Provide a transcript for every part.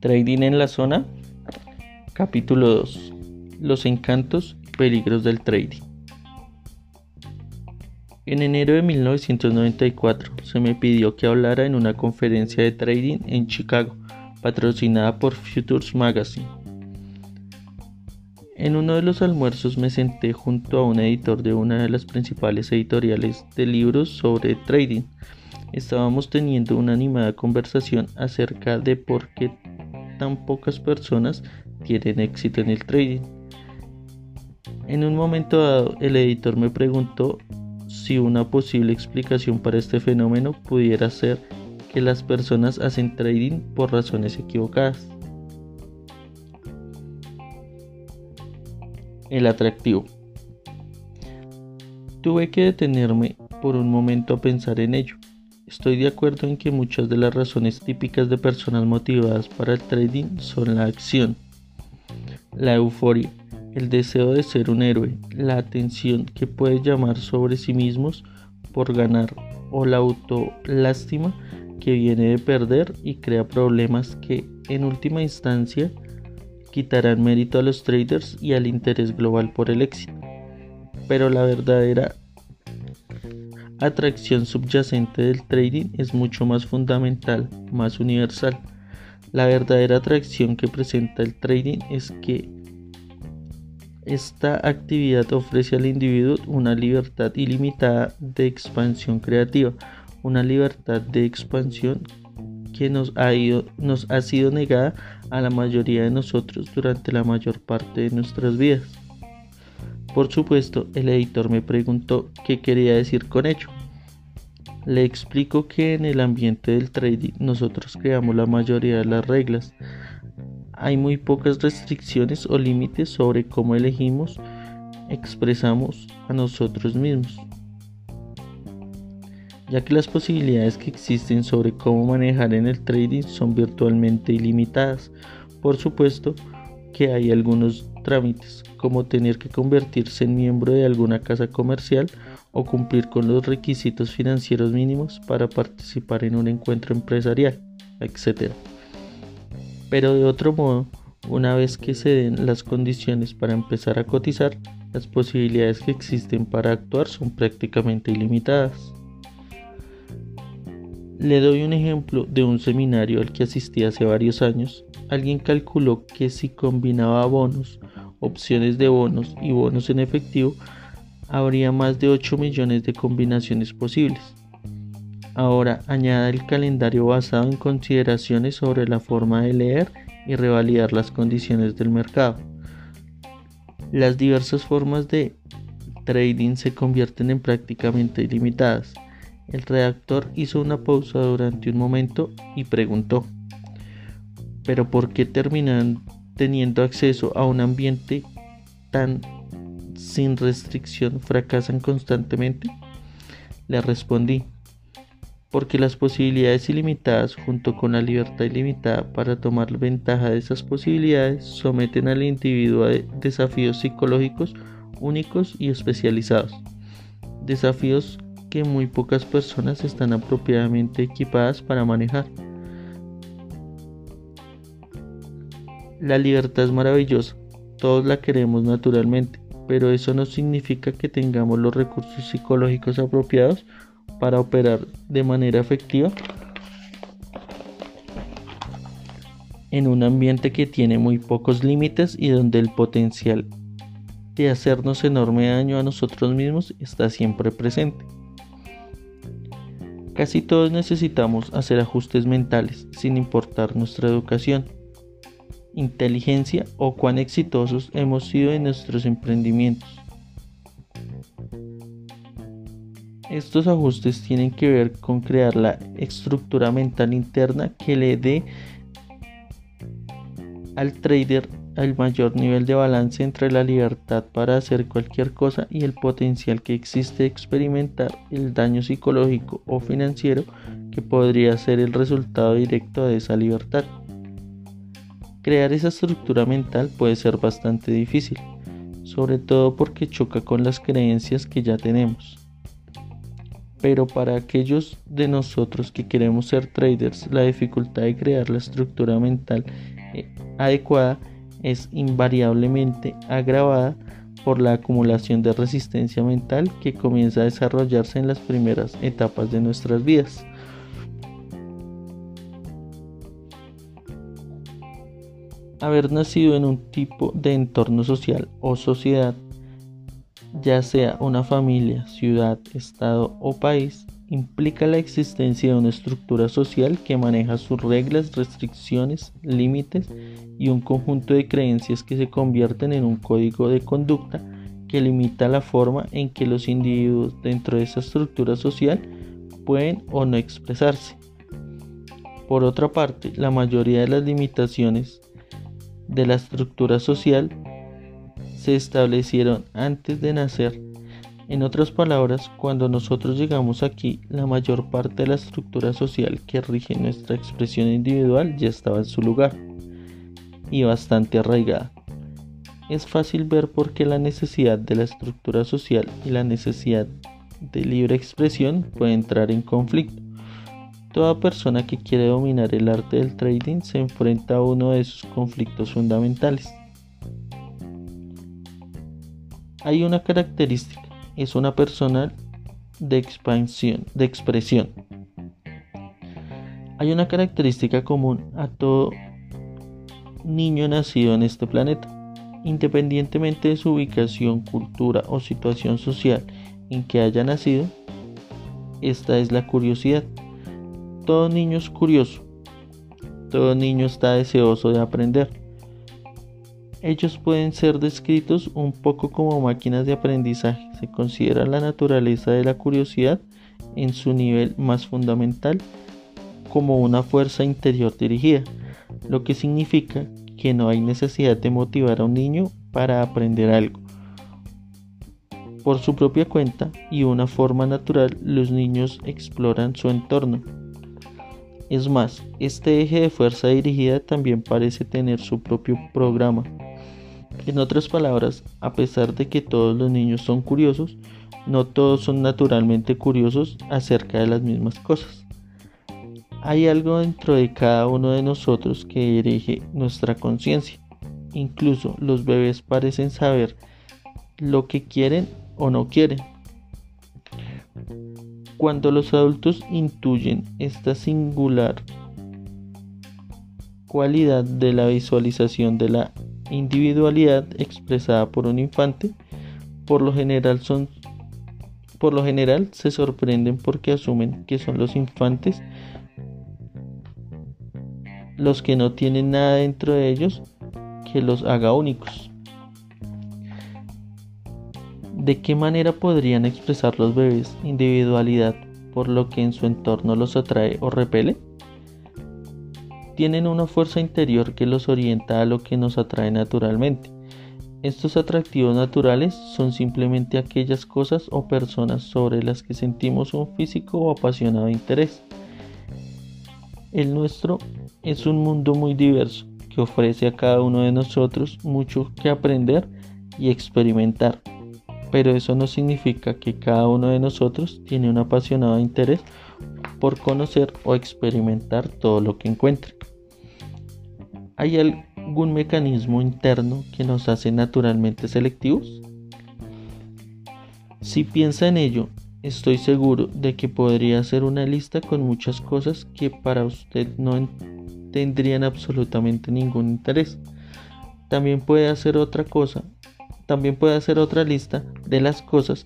Trading en la zona. Capítulo 2. Los encantos y peligros del trading. En enero de 1994 se me pidió que hablara en una conferencia de trading en Chicago, patrocinada por Futures Magazine. En uno de los almuerzos me senté junto a un editor de una de las principales editoriales de libros sobre trading. Estábamos teniendo una animada conversación acerca de por qué tan pocas personas tienen éxito en el trading. En un momento dado, el editor me preguntó si una posible explicación para este fenómeno pudiera ser que las personas hacen trading por razones equivocadas. El atractivo. Tuve que detenerme por un momento a pensar en ello. Estoy de acuerdo en que muchas de las razones típicas de personas motivadas para el trading son la acción, la euforia, el deseo de ser un héroe, la atención que puede llamar sobre sí mismos por ganar o la autolástima que viene de perder y crea problemas que en última instancia quitarán mérito a los traders y al interés global por el éxito. Pero la verdadera atracción subyacente del trading es mucho más fundamental, más universal. La verdadera atracción que presenta el trading es que esta actividad ofrece al individuo una libertad ilimitada de expansión creativa, una libertad de expansión que nos ha, nos ha sido negada a la mayoría de nosotros durante la mayor parte de nuestras vidas. Por supuesto, el editor me preguntó qué quería decir con ello. Le explico que en el ambiente del trading nosotros creamos la mayoría de las reglas. Hay muy pocas restricciones o límites sobre cómo elegimos, expresamos a nosotros mismos. Ya que las posibilidades que existen sobre cómo manejar en el trading son virtualmente ilimitadas. Por supuesto que hay algunos trámites, como tener que convertirse en miembro de alguna casa comercial o cumplir con los requisitos financieros mínimos para participar en un encuentro empresarial, etc. Pero de otro modo, una vez que se den las condiciones para empezar a cotizar, las posibilidades que existen para actuar son prácticamente ilimitadas. Le doy un ejemplo de un seminario al que asistí hace varios años. Alguien calculó que si combinaba bonos opciones de bonos y bonos en efectivo, habría más de 8 millones de combinaciones posibles. Ahora añada el calendario basado en consideraciones sobre la forma de leer y revalidar las condiciones del mercado. Las diversas formas de trading se convierten en prácticamente ilimitadas. El redactor hizo una pausa durante un momento y preguntó, ¿pero por qué terminan teniendo acceso a un ambiente tan sin restricción fracasan constantemente? Le respondí, porque las posibilidades ilimitadas junto con la libertad ilimitada para tomar ventaja de esas posibilidades someten al individuo a desafíos psicológicos únicos y especializados. Desafíos muy pocas personas están apropiadamente equipadas para manejar. La libertad es maravillosa, todos la queremos naturalmente, pero eso no significa que tengamos los recursos psicológicos apropiados para operar de manera efectiva en un ambiente que tiene muy pocos límites y donde el potencial de hacernos enorme daño a nosotros mismos está siempre presente. Casi todos necesitamos hacer ajustes mentales sin importar nuestra educación inteligencia o cuán exitosos hemos sido en nuestros emprendimientos. Estos ajustes tienen que ver con crear la estructura mental interna que le dé al trader el mayor nivel de balance entre la libertad para hacer cualquier cosa y el potencial que existe de experimentar el daño psicológico o financiero que podría ser el resultado directo de esa libertad. Crear esa estructura mental puede ser bastante difícil, sobre todo porque choca con las creencias que ya tenemos. Pero para aquellos de nosotros que queremos ser traders, la dificultad de crear la estructura mental eh, adecuada es invariablemente agravada por la acumulación de resistencia mental que comienza a desarrollarse en las primeras etapas de nuestras vidas. Haber nacido en un tipo de entorno social o sociedad, ya sea una familia, ciudad, estado o país, implica la existencia de una estructura social que maneja sus reglas, restricciones, límites y un conjunto de creencias que se convierten en un código de conducta que limita la forma en que los individuos dentro de esa estructura social pueden o no expresarse. Por otra parte, la mayoría de las limitaciones de la estructura social se establecieron antes de nacer. En otras palabras, cuando nosotros llegamos aquí, la mayor parte de la estructura social que rige nuestra expresión individual ya estaba en su lugar y bastante arraigada. Es fácil ver por qué la necesidad de la estructura social y la necesidad de libre expresión puede entrar en conflicto. Toda persona que quiere dominar el arte del trading se enfrenta a uno de esos conflictos fundamentales. Hay una característica, es una persona de expansión, de expresión. Hay una característica común a todo niño nacido en este planeta, independientemente de su ubicación, cultura o situación social en que haya nacido, esta es la curiosidad. Todo niño es curioso, todo niño está deseoso de aprender. Ellos pueden ser descritos un poco como máquinas de aprendizaje. Se considera la naturaleza de la curiosidad en su nivel más fundamental como una fuerza interior dirigida lo que significa que no hay necesidad de motivar a un niño para aprender algo. Por su propia cuenta y una forma natural, los niños exploran su entorno. Es más, este eje de fuerza dirigida también parece tener su propio programa. En otras palabras, a pesar de que todos los niños son curiosos, no todos son naturalmente curiosos acerca de las mismas cosas. Hay algo dentro de cada uno de nosotros que dirige nuestra conciencia. Incluso los bebés parecen saber lo que quieren o no quieren. Cuando los adultos intuyen esta singular cualidad de la visualización de la individualidad expresada por un infante, por lo general por lo general se sorprenden porque asumen que son los infantes los que no tienen nada dentro de ellos que los haga únicos. ¿De qué manera podrían expresar los bebés individualidad por lo que en su entorno los atrae o repele? Tienen una fuerza interior que los orienta a lo que nos atrae naturalmente. Estos atractivos naturales son simplemente aquellas cosas o personas sobre las que sentimos un físico o apasionado interés. El nuestro es un mundo muy diverso que ofrece a cada uno de nosotros mucho que aprender y experimentar. Pero eso no significa que cada uno de nosotros tiene un apasionado interés por conocer o experimentar todo lo que encuentre. ¿Hay algún mecanismo interno que nos hace naturalmente selectivos? Si piensa en ello, estoy seguro de que podría hacer una lista con muchas cosas que para usted no tendrían absolutamente ningún interés. También puede hacer otra cosa, también puede hacer otra lista de las cosas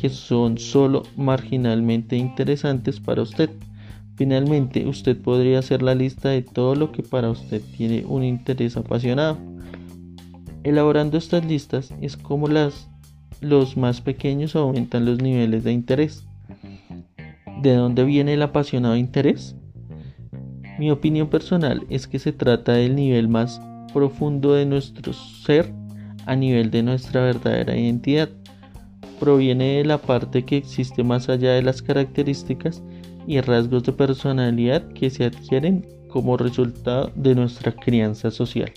que son solo marginalmente interesantes para usted. Finalmente, usted podría hacer la lista de todo lo que para usted tiene un interés apasionado. Elaborando estas listas es como las los más pequeños aumentan los niveles de interés. ¿De dónde viene el apasionado interés? Mi opinión personal es que se trata del nivel más profundo de nuestro ser a nivel de nuestra verdadera identidad. Proviene de la parte que existe más allá de las características y rasgos de personalidad que se adquieren como resultado de nuestra crianza social.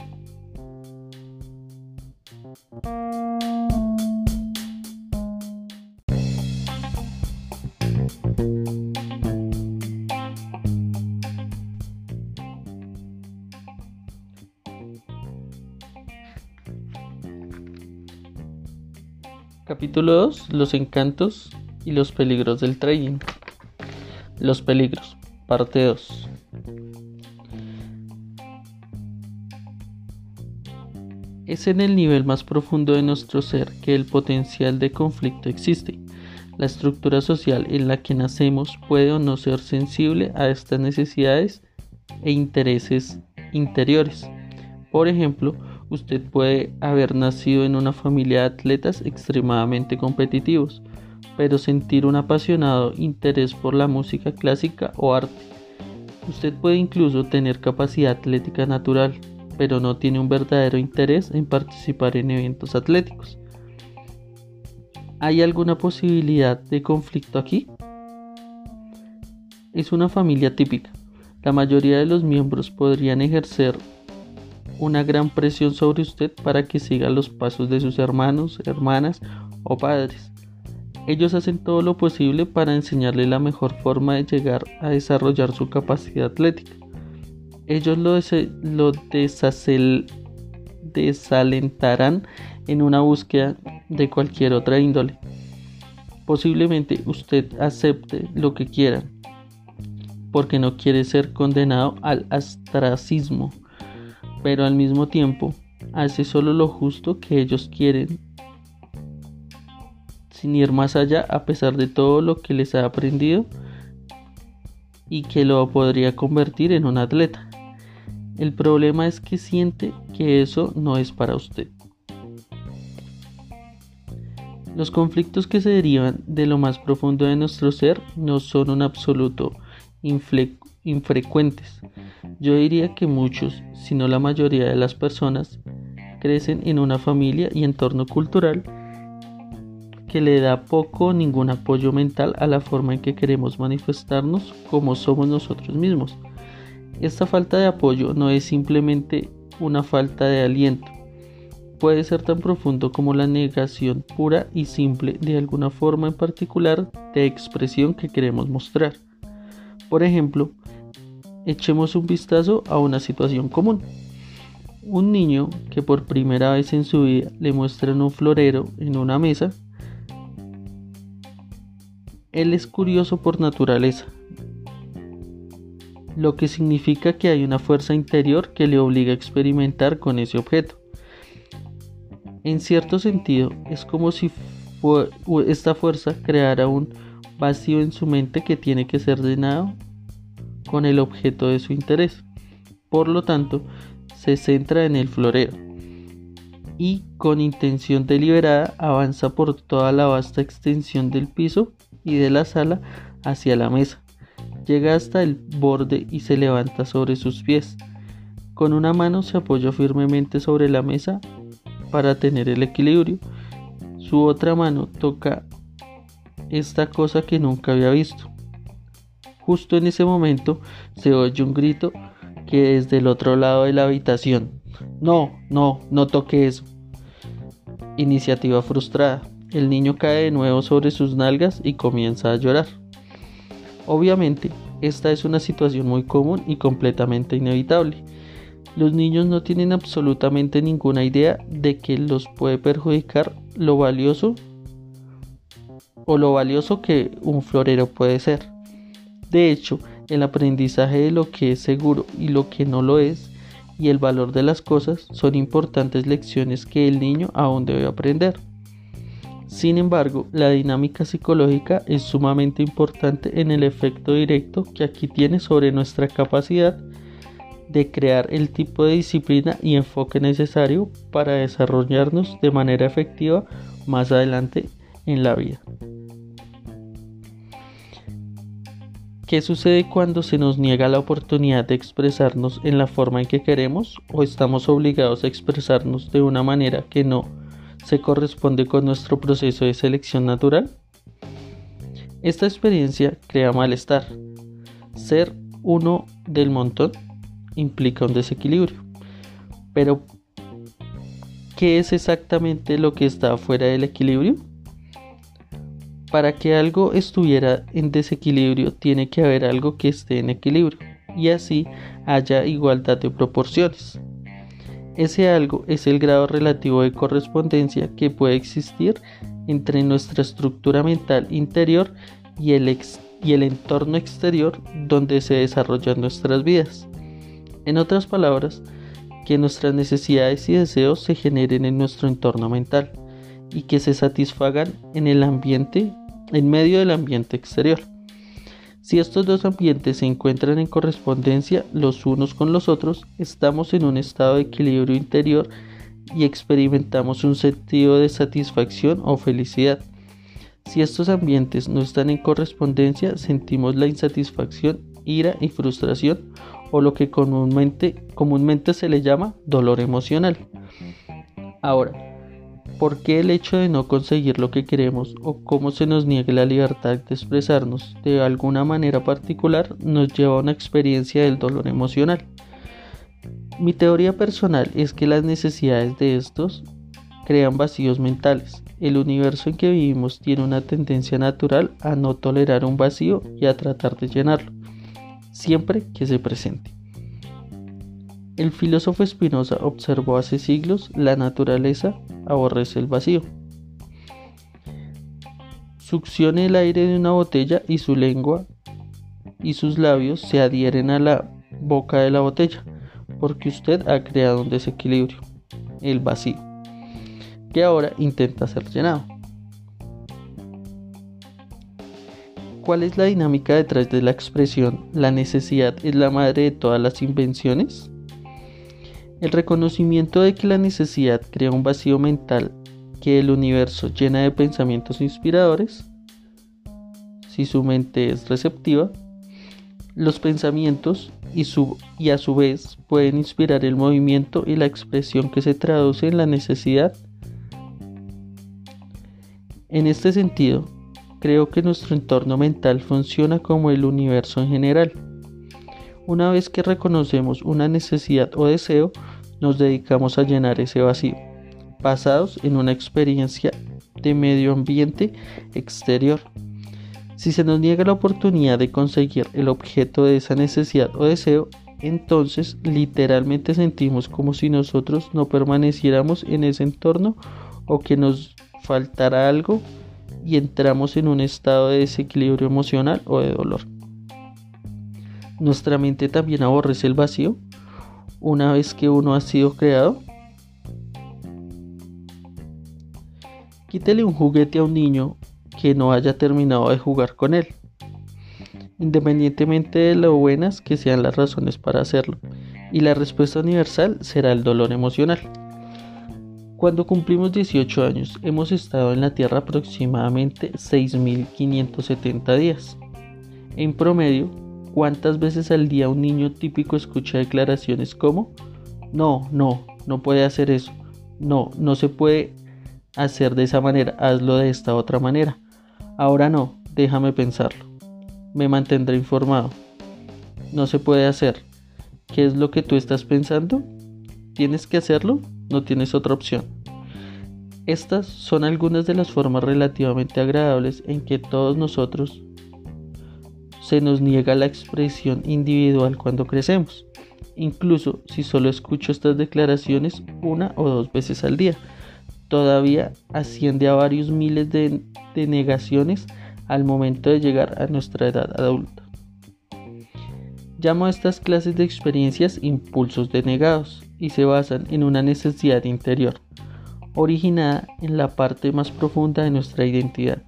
Capítulo 2. Los encantos y los peligros del trading. Los peligros. Parte 2. Es en el nivel más profundo de nuestro ser que el potencial de conflicto existe. La estructura social en la que nacemos puede o no ser sensible a estas necesidades e intereses interiores. Por ejemplo, usted puede haber nacido en una familia de atletas extremadamente competitivos, pero sentir un apasionado interés por la música clásica o arte. Usted puede incluso tener capacidad atlética natural, pero no tiene un verdadero interés en participar en eventos atléticos. ¿Hay alguna posibilidad de conflicto aquí? Es una familia típica. La mayoría de los miembros podrían ejercer una gran presión sobre usted para que siga los pasos de sus hermanos, hermanas o padres. Ellos hacen todo lo posible para enseñarle la mejor forma de llegar a desarrollar su capacidad atlética. Ellos lo, lo desalentarán en una búsqueda de cualquier otra índole. Posiblemente usted acepte lo que quiera, porque no quiere ser condenado al astracismo pero al mismo tiempo hace solo lo justo que ellos quieren, sin ir más allá a pesar de todo lo que les ha aprendido y que lo podría convertir en un atleta. El problema es que siente que eso no es para usted. Los conflictos que se derivan de lo más profundo de nuestro ser no son un absoluto infrecuentes. Yo diría que muchos, si no la mayoría de las personas, crecen en una familia y entorno cultural que le da poco o ningún apoyo mental a la forma en que queremos manifestarnos como somos nosotros mismos. Esta falta de apoyo no es simplemente una falta de aliento, puede ser tan profundo como la negación pura y simple de alguna forma en particular de expresión que queremos mostrar. Por ejemplo, echemos un vistazo a una situación común. Un niño que por primera vez en su vida le muestran un florero en una mesa, él es curioso por naturaleza, lo que significa que hay una fuerza interior que le obliga a experimentar con ese objeto. En cierto sentido, es como si esta fuerza creara un vacío en su mente que tiene que ser llenado con el objeto de su interés. Por lo tanto, se centra en el florero y con intención deliberada avanza por toda la vasta extensión del piso y de la sala hacia la mesa. Llega hasta el borde y se levanta sobre sus pies. Con una mano se apoya firmemente sobre la mesa para tener el equilibrio. Su otra mano toca esta cosa que nunca había visto. Justo en ese momento se oye un grito que desde el otro lado de la habitación. No, no, no toque eso. Iniciativa frustrada. El niño cae de nuevo sobre sus nalgas y comienza a llorar. Obviamente, esta es una situación muy común y completamente inevitable. Los niños no tienen absolutamente ninguna idea de que los puede perjudicar lo valioso o lo valioso que un florero puede ser. De hecho, el aprendizaje de lo que es seguro y lo que no lo es y el valor de las cosas son importantes lecciones que el niño aún debe aprender. Sin embargo, la dinámica psicológica es sumamente importante en el efecto directo que aquí tiene sobre nuestra capacidad de crear el tipo de disciplina y enfoque necesario para desarrollarnos de manera efectiva más adelante en la vida. ¿Qué sucede cuando se nos niega la oportunidad de expresarnos en la forma en que queremos o estamos obligados a expresarnos de una manera que no se corresponde con nuestro proceso de selección natural? Esta experiencia crea malestar. Ser uno del montón implica un desequilibrio. Pero, ¿qué es exactamente lo que está fuera del equilibrio? Para que algo estuviera en desequilibrio tiene que haber algo que esté en equilibrio y así haya igualdad de proporciones. Ese algo es el grado relativo de correspondencia que puede existir entre nuestra estructura mental interior y el, entorno exterior donde se desarrollan nuestras vidas. En otras palabras, que nuestras necesidades y deseos se generen en nuestro entorno mental y que se satisfagan en el ambiente, en medio del ambiente exterior. Si estos dos ambientes se encuentran en correspondencia los unos con los otros, estamos en un estado de equilibrio interior y experimentamos un sentido de satisfacción o felicidad. Si estos ambientes no están en correspondencia, sentimos la insatisfacción, ira y frustración o lo que comúnmente, se le llama dolor emocional. Ahora, ¿Por qué el hecho de no conseguir lo que queremos o cómo se nos niegue la libertad de expresarnos de alguna manera particular nos lleva a una experiencia del dolor emocional? Mi teoría personal es que las necesidades de estos crean vacíos mentales. El universo en que vivimos tiene una tendencia natural a no tolerar un vacío y a tratar de llenarlo, siempre que se presente. El filósofo Spinoza observó hace siglos la naturaleza aborrece el vacío. Succione el aire de una botella y su lengua y sus labios se adhieren a la boca de la botella, porque usted ha creado un desequilibrio, el vacío, que ahora intenta ser llenado. ¿Cuál es la dinámica detrás de la expresión la necesidad es la madre de todas las invenciones? El reconocimiento de que la necesidad crea un vacío mental que el universo llena de pensamientos inspiradores, si su mente es receptiva, los pensamientos y, a su vez pueden inspirar el movimiento y la expresión que se traduce en la necesidad. En este sentido, creo que nuestro entorno mental funciona como el universo en general. Una vez que reconocemos una necesidad o deseo, nos dedicamos a llenar ese vacío, basados en una experiencia de medio ambiente exterior. Si se nos niega la oportunidad de conseguir el objeto de esa necesidad o deseo, entonces literalmente sentimos como si nosotros no permaneciéramos en ese entorno o que nos faltara algo y entramos en un estado de desequilibrio emocional o de dolor. Nuestra mente también aborrece el vacío una vez que uno ha sido creado? Quítele un juguete a un niño que no haya terminado de jugar con él, independientemente de lo buenas que sean las razones para hacerlo, y la respuesta universal será el dolor emocional. Cuando cumplimos 18 años, hemos estado en la Tierra aproximadamente 6.570 días. En promedio, ¿Cuántas veces al día un niño típico escucha declaraciones como, no, no, no puede hacer eso, no, no se puede hacer de esa manera, hazlo de esta otra manera, ahora no, déjame pensarlo, me mantendré informado, no se puede hacer, ¿qué es lo que tú estás pensando? ¿Tienes que hacerlo? No tienes otra opción. Estas son algunas de las formas relativamente agradables en que todos nosotros se nos niega la expresión individual cuando crecemos, incluso si solo escucho estas declaraciones una o dos veces al día. Todavía asciende a varios miles de, negaciones al momento de llegar a nuestra edad adulta. Llamo a estas clases de experiencias impulsos denegados y se basan en una necesidad interior, originada en la parte más profunda de nuestra identidad.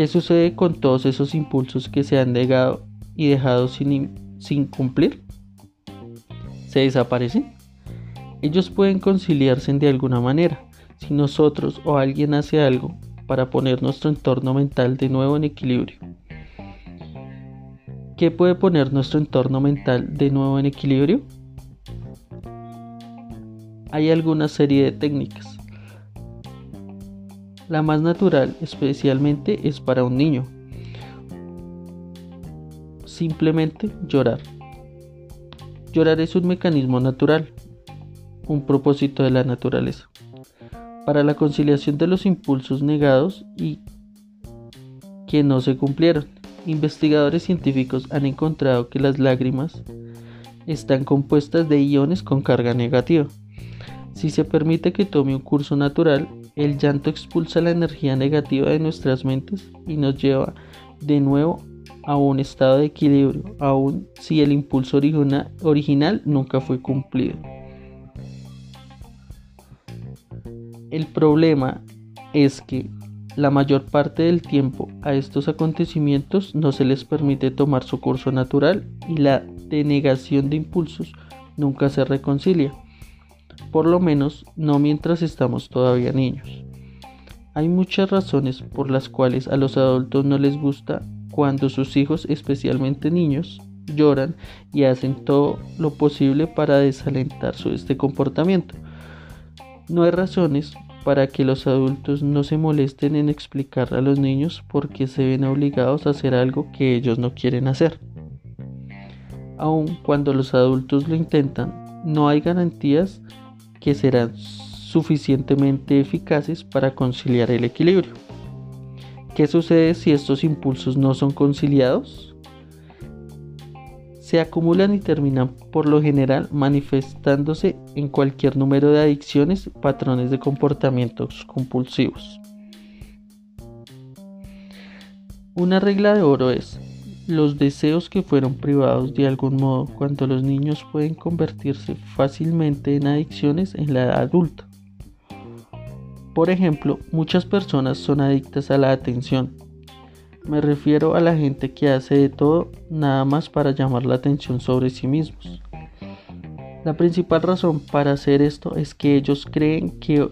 ¿Qué sucede con todos esos impulsos que se han negado y dejado sin, sin cumplir? ¿Se desaparecen? Ellos pueden conciliarse de alguna manera si nosotros o alguien hace algo para poner nuestro entorno mental de nuevo en equilibrio. ¿Qué puede poner nuestro entorno mental de nuevo en equilibrio? Hay alguna serie de técnicas. La más natural especialmente es para un niño. Simplemente llorar. Llorar es un mecanismo natural, un propósito de la naturaleza, para la conciliación de los impulsos negados y que no se cumplieron. Investigadores científicos han encontrado que las lágrimas están compuestas de iones con carga negativa. Si se permite que tome un curso natural, El llanto expulsa la energía negativa de nuestras mentes y nos lleva de nuevo a un estado de equilibrio, aun si el impulso original nunca fue cumplido. El problema es que la mayor parte del tiempo a estos acontecimientos no se les permite tomar su curso natural y la denegación de impulsos nunca se reconcilia, por lo menos no mientras estamos todavía niños. Hay muchas razones por las cuales a los adultos no les gusta cuando sus hijos, especialmente niños, lloran y hacen todo lo posible para desalentar su este comportamiento. No hay razones para que los adultos no se molesten en explicar a los niños por qué se ven obligados a hacer algo que ellos no quieren hacer. Aun cuando los adultos lo intentan, no hay garantías que serán suficientemente eficaces para conciliar el equilibrio. ¿Qué sucede si estos impulsos no son conciliados? Se acumulan y terminan por lo general manifestándose en cualquier número de adicciones, patrones de comportamientos compulsivos. Una regla de oro es, los deseos que fueron privados de algún modo cuando los niños pueden convertirse fácilmente en adicciones en la edad adulta. Por ejemplo, muchas personas son adictas a la atención. Me refiero a la gente que hace de todo nada más para llamar la atención sobre sí mismos. La principal razón para hacer esto es que ellos creen que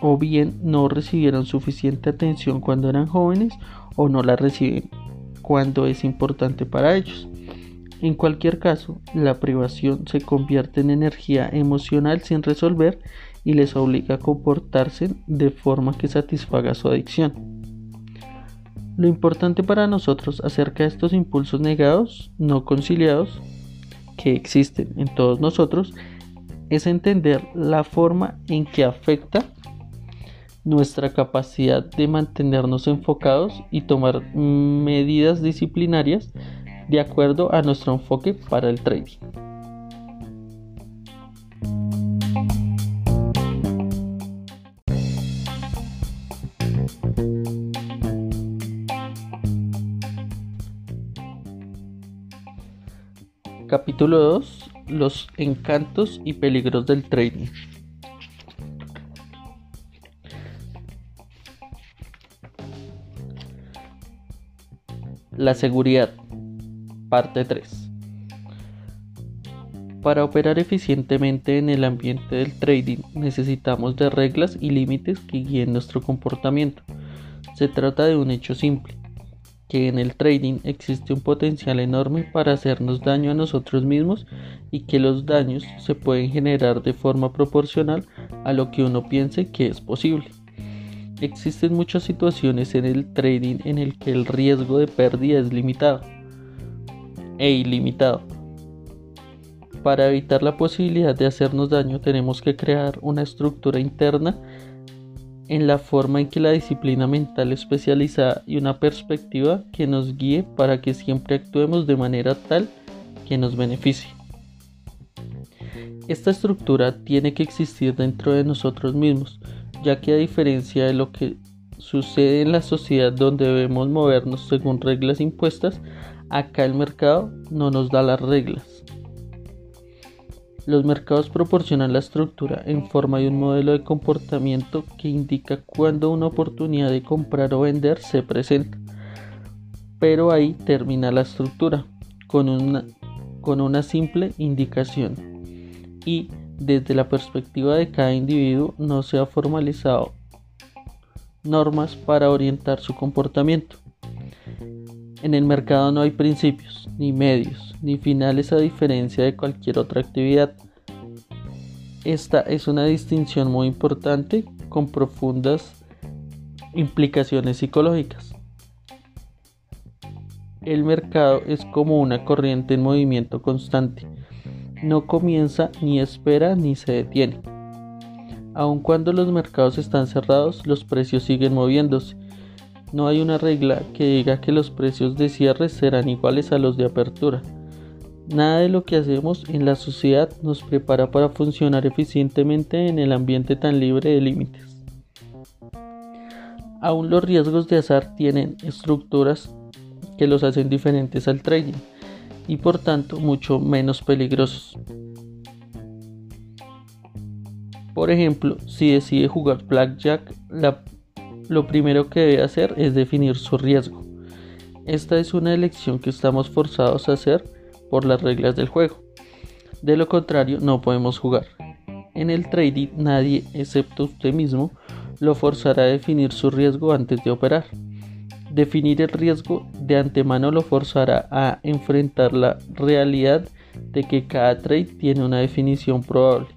o bien no recibieron suficiente atención cuando eran jóvenes o no la reciben cuando es importante para ellos. En cualquier caso, la privación se convierte en energía emocional sin resolver y les obliga a comportarse de forma que satisfaga su adicción. Lo importante para nosotros acerca de estos impulsos negados, no conciliados, que existen en todos nosotros, es entender la forma en que afecta nuestra capacidad de mantenernos enfocados y tomar medidas disciplinarias de acuerdo a nuestro enfoque para el trading. Capítulo 2. Los encantos y peligros del trading. La seguridad. Parte 3. Para operar eficientemente en el ambiente del trading necesitamos de reglas y límites que guíen nuestro comportamiento. Se trata de un hecho simple que en el trading existe un potencial enorme para hacernos daño a nosotros mismos y que los daños se pueden generar de forma proporcional a lo que uno piense que es posible. Existen muchas situaciones en el trading en el que el riesgo de pérdida es limitado e ilimitado. Para evitar la posibilidad de hacernos daño tenemos que crear una estructura interna en la forma en que la disciplina mental especializada y una perspectiva que nos guíe para que siempre actuemos de manera tal que nos beneficie. Esta estructura tiene que existir dentro de nosotros mismos, ya que a diferencia de lo que sucede en la sociedad donde debemos movernos según reglas impuestas, acá el mercado no nos da las reglas. Los mercados proporcionan la estructura en forma de un modelo de comportamiento que indica cuándo una oportunidad de comprar o vender se presenta. Pero ahí termina la estructura, con una, con una simple indicación. Y desde la perspectiva de cada individuo no se ha formalizado normas para orientar su comportamiento. En el mercado no hay principios ni medios ni finales a diferencia de cualquier otra actividad. Esta es una distinción muy importante con profundas implicaciones psicológicas. El mercado es como una corriente en movimiento constante. No comienza, ni espera, ni se detiene. Aun cuando los mercados están cerrados, los precios siguen moviéndose. No hay una regla que diga que los precios de cierre serán iguales a los de apertura. Nada de lo que hacemos en la sociedad nos prepara para funcionar eficientemente en el ambiente tan libre de límites. Aún los riesgos de azar tienen estructuras que los hacen diferentes al trading y por tanto mucho menos peligrosos. Por ejemplo, si decide jugar blackjack, lo primero que debe hacer es definir su riesgo. Esta es una elección que estamos forzados a hacer por las reglas del juego. De lo contrario, no podemos jugar. En el trading nadie, excepto usted mismo, lo forzará a definir su riesgo antes de operar. Definir el riesgo de antemano lo forzará a enfrentar la realidad de que cada trade tiene una definición probable,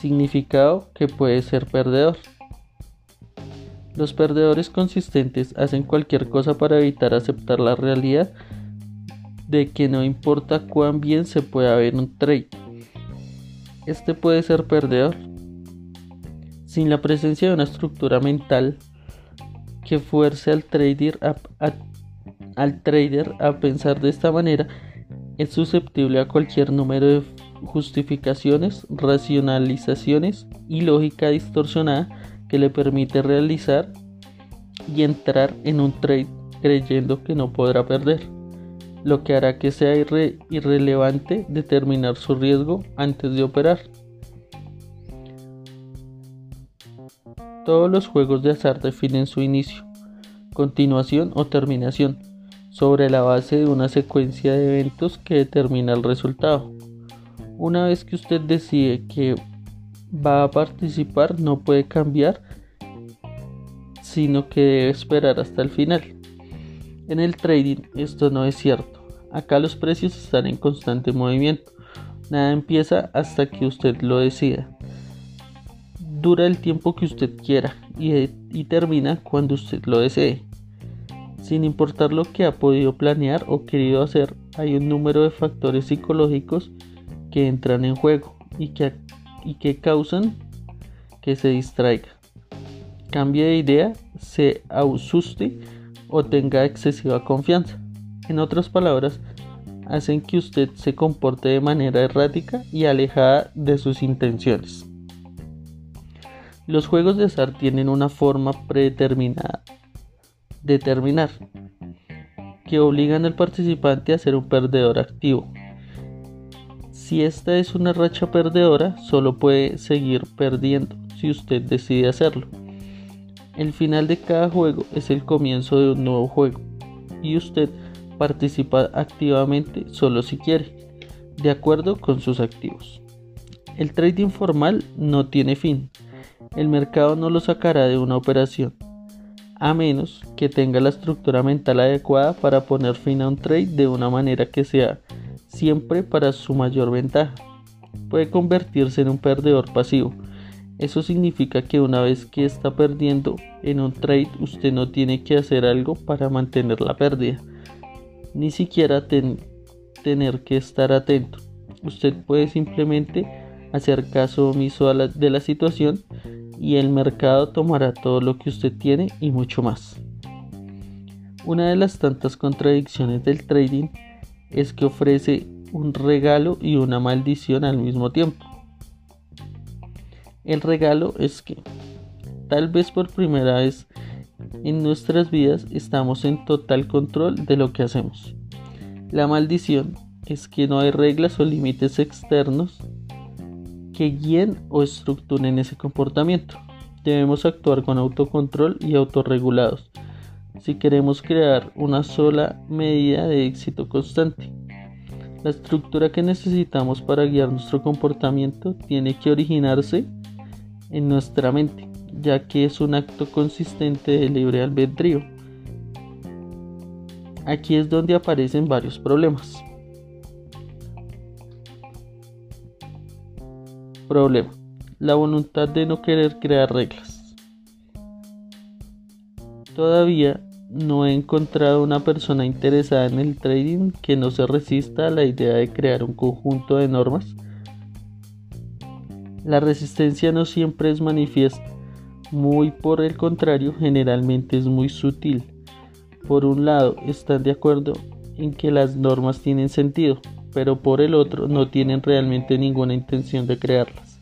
significado que puede ser perdedor. Los perdedores consistentes hacen cualquier cosa para evitar aceptar la realidad de que no importa cuán bien se pueda ver un trade. Este puede ser perdedor. Sin la presencia de una estructura mental que fuerce al trader a, pensar de esta manera, es susceptible a cualquier número de justificaciones, racionalizaciones y lógica distorsionada que le permite realizar y entrar en un trade creyendo que no podrá perder, lo que hará que sea irrelevante determinar su riesgo antes de operar. Todos los juegos de azar definen su inicio, continuación o terminación sobre la base de una secuencia de eventos que determina el resultado. Una vez que usted decide que va a participar, no puede cambiar, sino que debe esperar hasta el final. En el trading esto no es cierto. Acá los precios están en constante movimiento. Nada empieza hasta que usted lo decida dura el tiempo que usted quiera y, termina cuando usted lo desee. Sin importar lo que ha podido planear o querido hacer, hay un número de factores psicológicos que entran en juego y que, y que causan que se distraiga, cambie de idea, se asuste o tenga excesiva confianza. En otras palabras, hacen que usted se comporte de manera errática y alejada de sus intenciones. Los juegos de azar tienen una forma predeterminada de terminar, que obligan al participante a ser un perdedor activo. Si esta es una racha perdedora, solo puede seguir perdiendo si usted decide hacerlo. El final de cada juego es el comienzo de un nuevo juego y usted participa activamente solo si quiere, de acuerdo con sus activos. El trading formal no tiene fin, el mercado no lo sacará de una operación, a menos que tenga la estructura mental adecuada para poner fin a un trade de una manera que sea siempre para su mayor ventaja. Puede convertirse en un perdedor pasivo. Eso significa que una vez que está perdiendo en un trade, usted no tiene que hacer algo para mantener la pérdida, ni siquiera tener que estar atento. Usted puede simplemente hacer caso omiso de la situación y el mercado tomará todo lo que usted tiene y mucho más. Una de las tantas contradicciones del trading es que ofrece un regalo y una maldición al mismo tiempo. El regalo es que, tal vez por primera vez en nuestras vidas, estamos en total control de lo que hacemos. La maldición es que no hay reglas o límites externos que guíen o estructuren ese comportamiento. Debemos actuar con autocontrol y autorregulados si queremos crear una sola medida de éxito constante. La estructura que necesitamos para guiar nuestro comportamiento tiene que originarse en nuestra mente, ya que es un acto consistente de libre albedrío. Aquí es donde aparecen varios problemas. Problema. La voluntad de no querer crear reglas. Todavía no he encontrado una persona interesada en el trading que no se resista a la idea de crear un conjunto de normas. La resistencia no siempre es manifiesta, muy por el contrario, generalmente es muy sutil. Por un lado, están de acuerdo en que las normas tienen sentido, pero por el otro no tienen realmente ninguna intención de crearlas.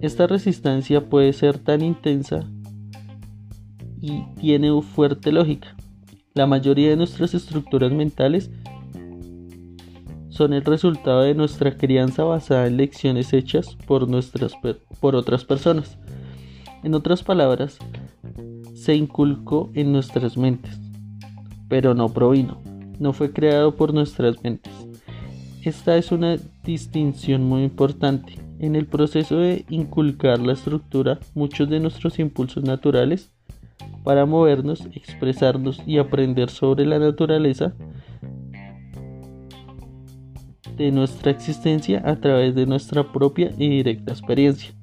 Esta resistencia puede ser tan intensa y tiene fuerte lógica. La mayoría de nuestras estructuras mentales son el resultado de nuestra crianza basada en lecciones hechas por, nuestras, por otras personas. En otras palabras, se inculcó en nuestras mentes, pero no provino, no fue creado por nuestras mentes. Esta es una distinción muy importante. En el proceso de inculcar la estructura, muchos de nuestros impulsos naturales para movernos, expresarnos y aprender sobre la naturaleza de nuestra existencia a través de nuestra propia y directa experiencia.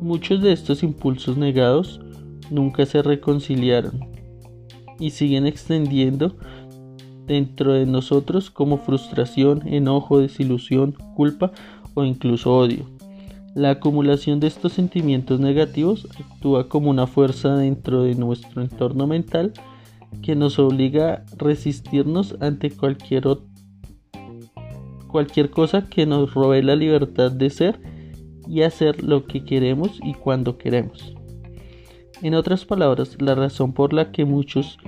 Muchos de estos impulsos negados nunca se reconciliaron y siguen extendiendo dentro de nosotros como frustración, enojo, desilusión, culpa o incluso odio. La acumulación de estos sentimientos negativos actúa como una fuerza dentro de nuestro entorno mental que nos obliga a resistirnos ante cualquier, cualquier cosa que nos robe la libertad de ser y hacer lo que queremos y cuando queremos. En otras palabras, la razón por la que muchos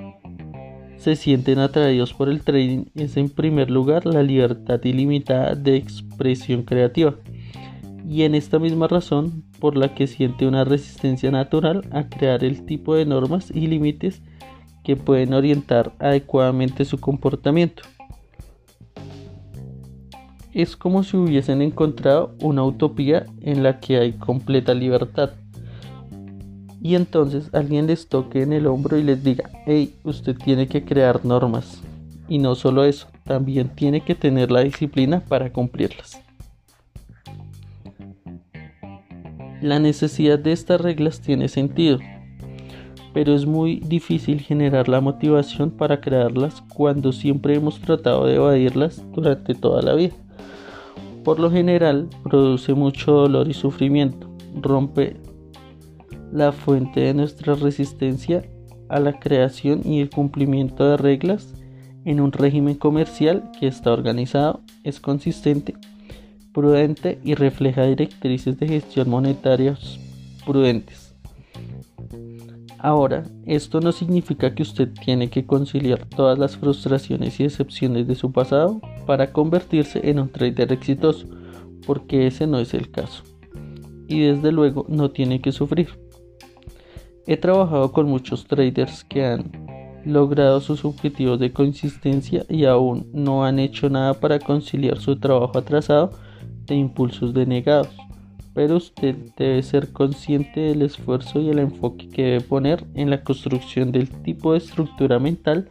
se sienten atraídos por el trading es en primer lugar la libertad ilimitada de expresión creativa y en esta misma razón por la que siente una resistencia natural a crear el tipo de normas y límites que pueden orientar adecuadamente su comportamiento. Es como si hubiesen encontrado una utopía en la que hay completa libertad y entonces alguien les toque en el hombro y les diga, hey, usted tiene que crear normas. Y no solo eso, también tiene que tener la disciplina para cumplirlas. La necesidad de estas reglas tiene sentido, pero es muy difícil generar la motivación para crearlas cuando siempre hemos tratado de evadirlas durante toda la vida. Por lo general, produce mucho dolor y sufrimiento, rompe la fuente de nuestra resistencia a la creación y el cumplimiento de reglas en un régimen comercial que está organizado, es consistente, prudente y refleja directrices de gestión monetarias prudentes. Ahora, esto no significa que usted tiene que conciliar todas las frustraciones y decepciones de su pasado para convertirse en un trader exitoso, porque ese no es el caso. Y desde luego no tiene que sufrir. He trabajado con muchos traders que han logrado sus objetivos de consistencia y aún no han hecho nada para conciliar su trabajo atrasado de impulsos denegados. Pero usted debe ser consciente del esfuerzo y el enfoque que debe poner en la construcción del tipo de estructura mental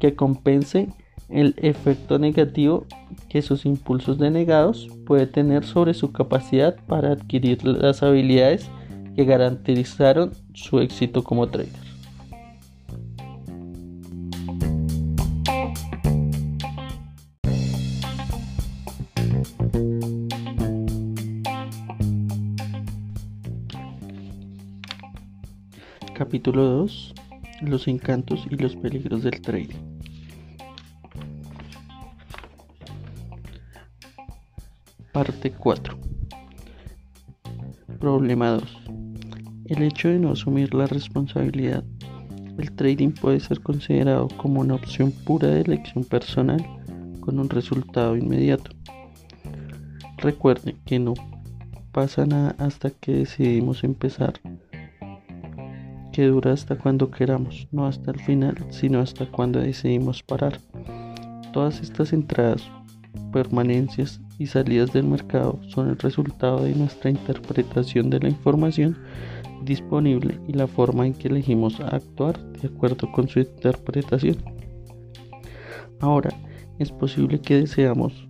que compense el efecto negativo que sus impulsos denegados puede tener sobre su capacidad para adquirir las habilidades que garantizaron su éxito como trader. Capítulo 2. Los encantos y los peligros del trading. Parte 4. Problema 2. El hecho de no asumir la responsabilidad. El trading puede ser considerado como una opción pura de elección personal con un resultado inmediato. Recuerde que no pasa nada hasta que decidimos empezar, que dura hasta cuando queramos, no hasta el final, sino hasta cuando decidimos parar. Todas estas entradas, permanencias y salidas del mercado son el resultado de nuestra interpretación de la información disponible y la forma en que elegimos actuar de acuerdo con su interpretación. Ahora, es posible que deseamos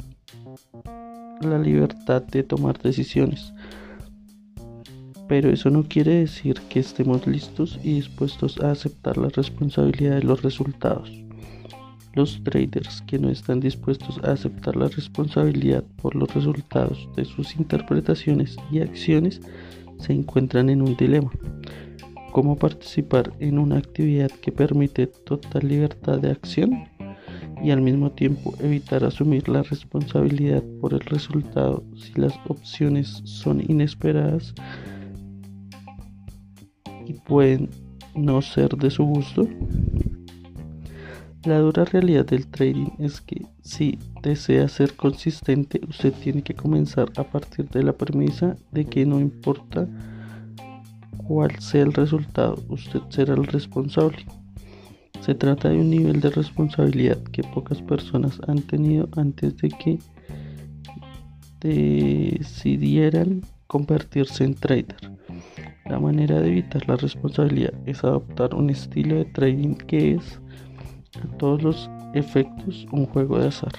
la libertad de tomar decisiones, pero eso no quiere decir que estemos listos y dispuestos a aceptar la responsabilidad de los resultados. Los traders que no están dispuestos a aceptar la responsabilidad por los resultados de sus interpretaciones y acciones se encuentran en un dilema. ¿Cómo participar en una actividad que permite total libertad de acción? y al mismo tiempo evitar asumir la responsabilidad por el resultado si las opciones son inesperadas y pueden no ser de su gusto? La dura realidad del trading es que si desea ser consistente, usted tiene que comenzar a partir de la premisa de que no importa cuál sea el resultado, usted será el responsable. Se trata de un nivel de responsabilidad que pocas personas han tenido antes de que decidieran convertirse en trader. La manera de evitar la responsabilidad es adoptar un estilo de trading que es a todos los efectos un juego de azar.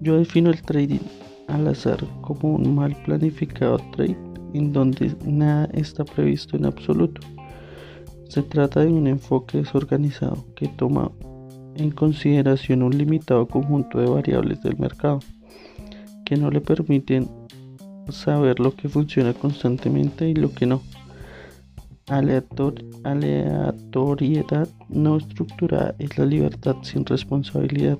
Yo defino el trading al azar como un mal planificado trade en donde nada está previsto en absoluto. Se trata de un enfoque desorganizado que toma en consideración un limitado conjunto de variables del mercado que no le permiten saber lo que funciona constantemente y lo que no. Aleatoriedad no estructurada es la libertad sin responsabilidad.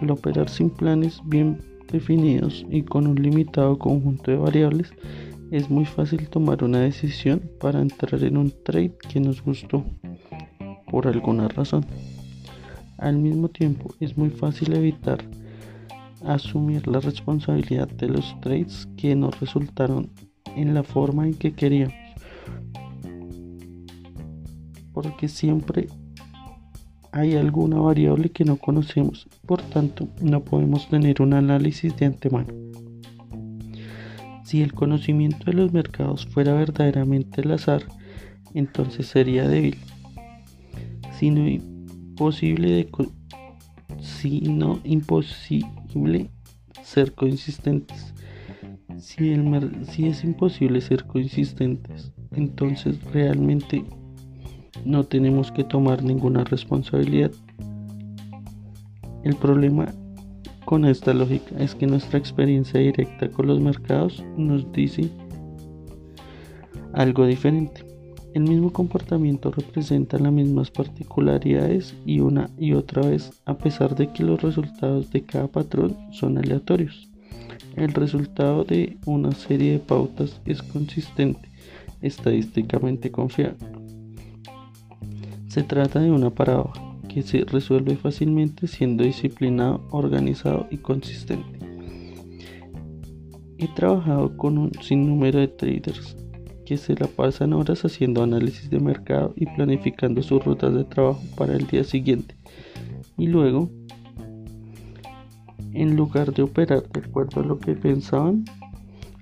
Al operar sin planes bien definidos y con un limitado conjunto de variables, es muy fácil tomar una decisión para entrar en un trade que nos gustó por alguna razón. Al mismo tiempo, es muy fácil evitar asumir la responsabilidad de los trades que nos resultaron en la forma en que queríamos. Porque siempre hay alguna variable que no conocemos, por tanto no podemos tener un análisis de antemano. Si el conocimiento de los mercados fuera verdaderamente el azar, entonces sería débil. Si no imposible de si no imposible ser consistentes. Si, el, si es imposible ser consistentes, entonces realmente no tenemos que tomar ninguna responsabilidad. El problema con esta lógica es que nuestra experiencia directa con los mercados nos dice algo diferente. El mismo comportamiento representa las mismas particularidades y una y otra vez, a pesar de que los resultados de cada patrón son aleatorios. El resultado de una serie de pautas es consistente, estadísticamente confiable. Se trata de una paradoja que se resuelve fácilmente siendo disciplinado, organizado y consistente. He trabajado con un sinnúmero de traders que se la pasan horas haciendo análisis de mercado y planificando sus rutas de trabajo para el día siguiente. Y luego, en lugar de operar de acuerdo a lo que pensaban,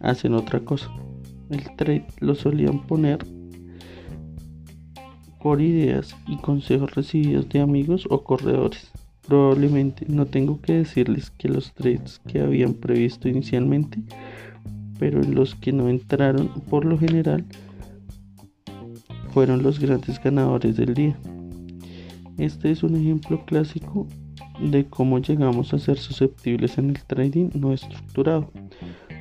hacen otra cosa. El trade lo solían poner por ideas y consejos recibidos de amigos o corredores. Probablemente no tengo que decirles que los trades que habían previsto inicialmente pero en los que no entraron por lo general fueron los grandes ganadores del día. Este es un ejemplo clásico de cómo llegamos a ser susceptibles en el trading no estructurado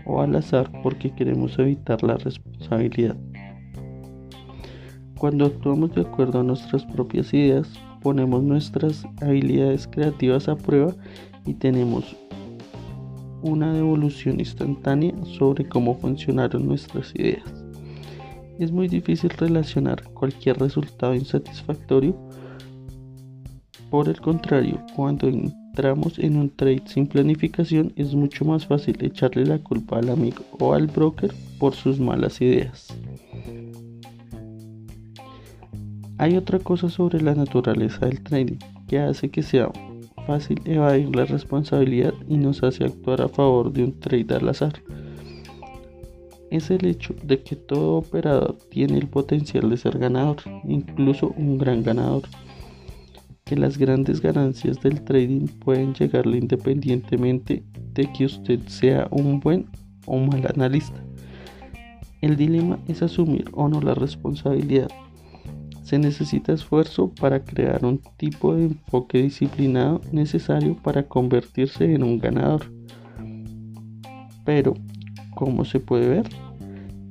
o al azar porque queremos evitar la responsabilidad. Cuando actuamos de acuerdo a nuestras propias ideas, ponemos nuestras habilidades creativas a prueba y tenemos una devolución instantánea sobre cómo funcionaron nuestras ideas. Es muy difícil relacionar cualquier resultado insatisfactorio. Por el contrario, cuando entramos en un trade sin planificación es mucho más fácil echarle la culpa al amigo o al broker por sus malas ideas. Hay otra cosa sobre la naturaleza del trading que hace que sea fácil evadir la responsabilidad y nos hace actuar a favor de un trade al azar. Es el hecho de que todo operador tiene el potencial de ser ganador, incluso un gran ganador. Que las grandes ganancias del trading pueden llegarle independientemente de que usted sea un buen o mal analista. El dilema es asumir o no la responsabilidad se necesita esfuerzo para crear un tipo de enfoque disciplinado necesario para convertirse en un ganador. Pero, como se puede ver,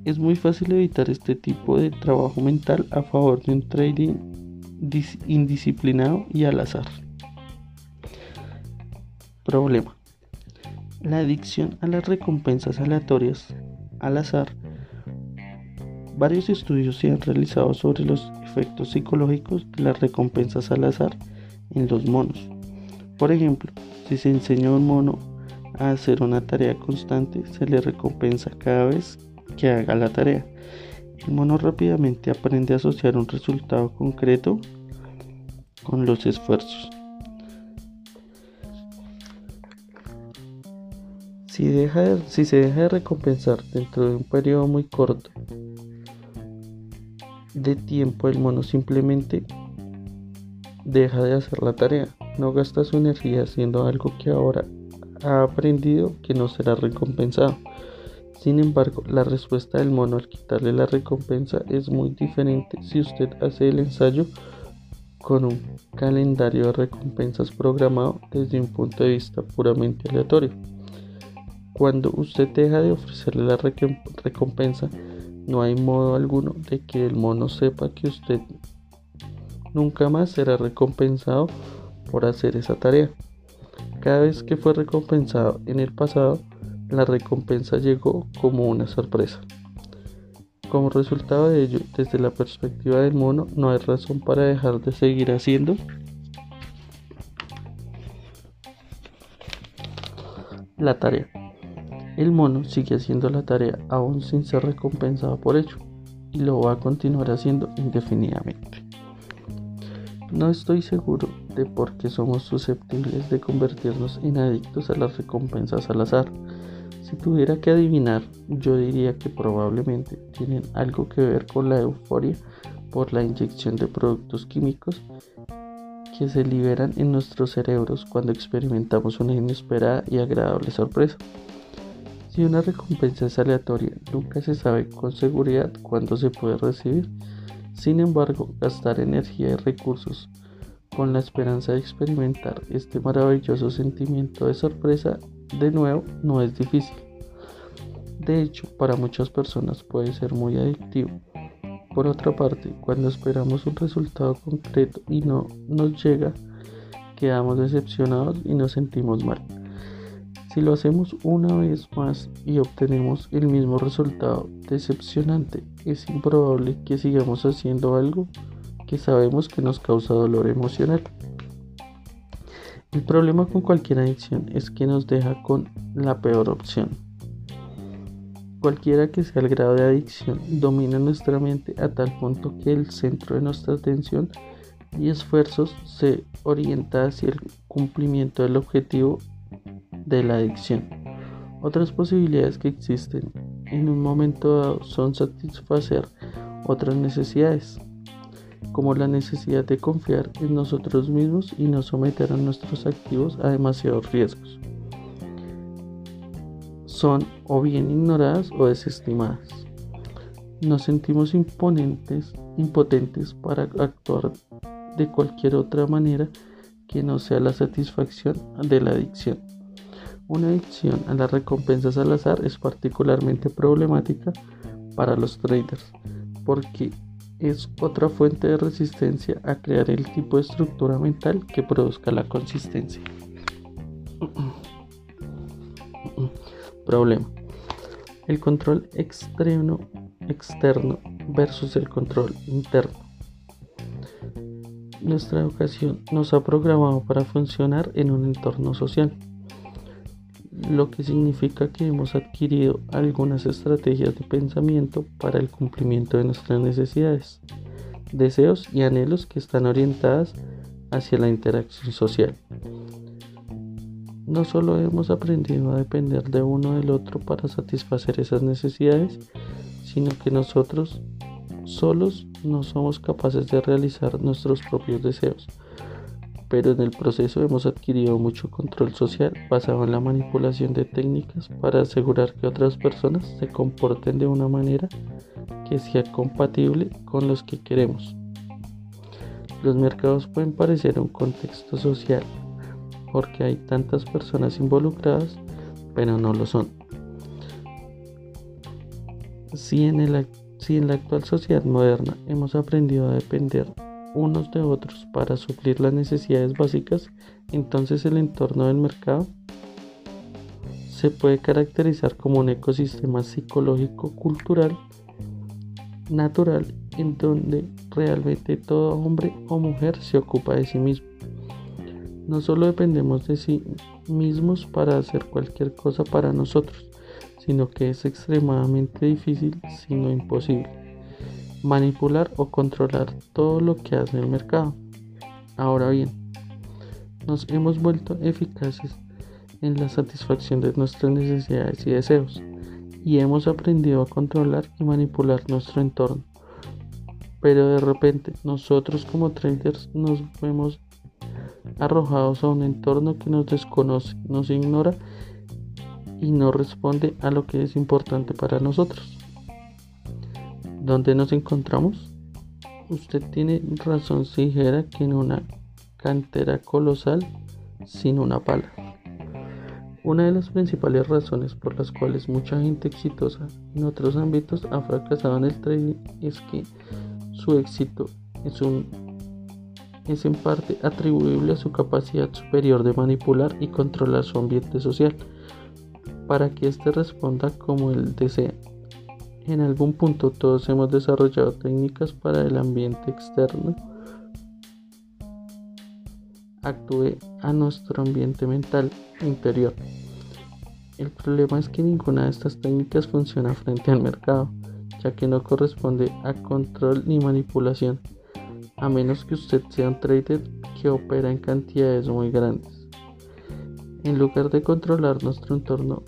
es muy fácil evitar este tipo de trabajo mental a favor de un trading indisciplinado y al azar. Problema. La adicción a las recompensas aleatorias al azar. Varios estudios se han realizado sobre los efectos psicológicos de las recompensas al azar en los monos. Por ejemplo, si se enseña a un mono a hacer una tarea constante, se le recompensa cada vez que haga la tarea. El mono rápidamente aprende a asociar un resultado concreto con los esfuerzos. Si, deja si se deja de recompensar dentro de un periodo muy corto de tiempo, el mono simplemente deja de hacer la tarea. No gasta su energía haciendo algo que ahora ha aprendido que no será recompensado. Sin embargo, la respuesta del mono al quitarle la recompensa es muy diferente si usted hace el ensayo con un calendario de recompensas programado desde un punto de vista puramente aleatorio. Cuando usted deja de ofrecerle la recompensa, no hay modo alguno de que el mono sepa que usted nunca más será recompensado por hacer esa tarea. Cada vez que fue recompensado en el pasado, la recompensa llegó como una sorpresa. Como resultado de ello, desde la perspectiva del mono, no hay razón para dejar de seguir haciendo la tarea. El mono sigue haciendo la tarea aún sin ser recompensado por ello y lo va a continuar haciendo indefinidamente. No estoy seguro de por qué somos susceptibles de convertirnos en adictos a las recompensas al azar si tuviera que adivinar, yo diría que probablemente tienen algo que ver con la euforia por la inyección de productos químicos que se liberan en nuestros cerebros cuando experimentamos una inesperada y agradable sorpresa. Si una recompensa es aleatoria, nunca se sabe con seguridad cuándo se puede recibir. Sin embargo, gastar energía y recursos con la esperanza de experimentar este maravilloso sentimiento de sorpresa de nuevo, no es difícil. De hecho, para muchas personas puede ser muy adictivo. Por otra parte, cuando esperamos un resultado concreto y no nos llega, quedamos decepcionados y nos sentimos mal. Si lo hacemos una vez más y obtenemos el mismo resultado decepcionante, es improbable que sigamos haciendo algo que sabemos que nos causa dolor emocional. El problema con cualquier adicción es que nos deja con la peor opción. Cualquiera que sea el grado de adicción domina nuestra mente a tal punto que el centro de nuestra atención y esfuerzos se orienta hacia el cumplimiento del objetivo de la adicción. Otras posibilidades que existen en un momento dado son satisfacer otras necesidades como la necesidad de confiar en nosotros mismos y no someter a nuestros activos a demasiados riesgos. Son o bien ignoradas o desestimadas. Nos sentimos imponentes, impotentes para actuar de cualquier otra manera que no sea la satisfacción de la adicción. Una adicción a las recompensas al azar es particularmente problemática para los traders porque es otra fuente de resistencia a crear el tipo de estructura mental que produzca la consistencia. Problema. El control externo, externo versus el control interno. Nuestra educación nos ha programado para funcionar en un entorno social lo que significa que hemos adquirido algunas estrategias de pensamiento para el cumplimiento de nuestras necesidades, deseos y anhelos que están orientadas hacia la interacción social. No solo hemos aprendido a depender de uno del otro para satisfacer esas necesidades, sino que nosotros solos no somos capaces de realizar nuestros propios deseos pero en el proceso hemos adquirido mucho control social basado en la manipulación de técnicas para asegurar que otras personas se comporten de una manera que sea compatible con los que queremos. Los mercados pueden parecer un contexto social porque hay tantas personas involucradas, pero no lo son. Si en, si en la actual sociedad moderna hemos aprendido a depender unos de otros para suplir las necesidades básicas, entonces el entorno del mercado se puede caracterizar como un ecosistema psicológico, cultural, natural, en donde realmente todo hombre o mujer se ocupa de sí mismo. No solo dependemos de sí mismos para hacer cualquier cosa para nosotros, sino que es extremadamente difícil, si no imposible, manipular o controlar todo lo que hace el mercado. Ahora bien, nos hemos vuelto eficaces en la satisfacción de nuestras necesidades y deseos y hemos aprendido a controlar y manipular nuestro entorno. Pero de repente nosotros como traders nos vemos arrojados a un entorno que nos desconoce, nos ignora y no responde a lo que es importante para nosotros. ¿Dónde nos encontramos? Usted tiene razón si dijera que en una cantera colosal sin una pala. Una de las principales razones por las cuales mucha gente exitosa en otros ámbitos ha fracasado en el trading es que su éxito es, es en parte atribuible a su capacidad superior de manipular y controlar su ambiente social para que éste responda como él desea. En algún punto todos hemos desarrollado técnicas para el ambiente externo actúe a nuestro ambiente mental interior. El problema es que ninguna de estas técnicas funciona frente al mercado, ya que no corresponde a control ni manipulación, a menos que usted sea un trader que opera en cantidades muy grandes. En lugar de controlar nuestro entorno,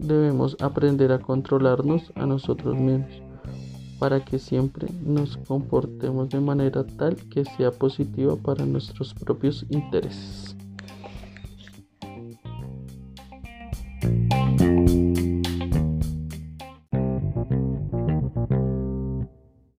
debemos aprender a controlarnos a nosotros mismos para que siempre nos comportemos de manera tal que sea positiva para nuestros propios intereses.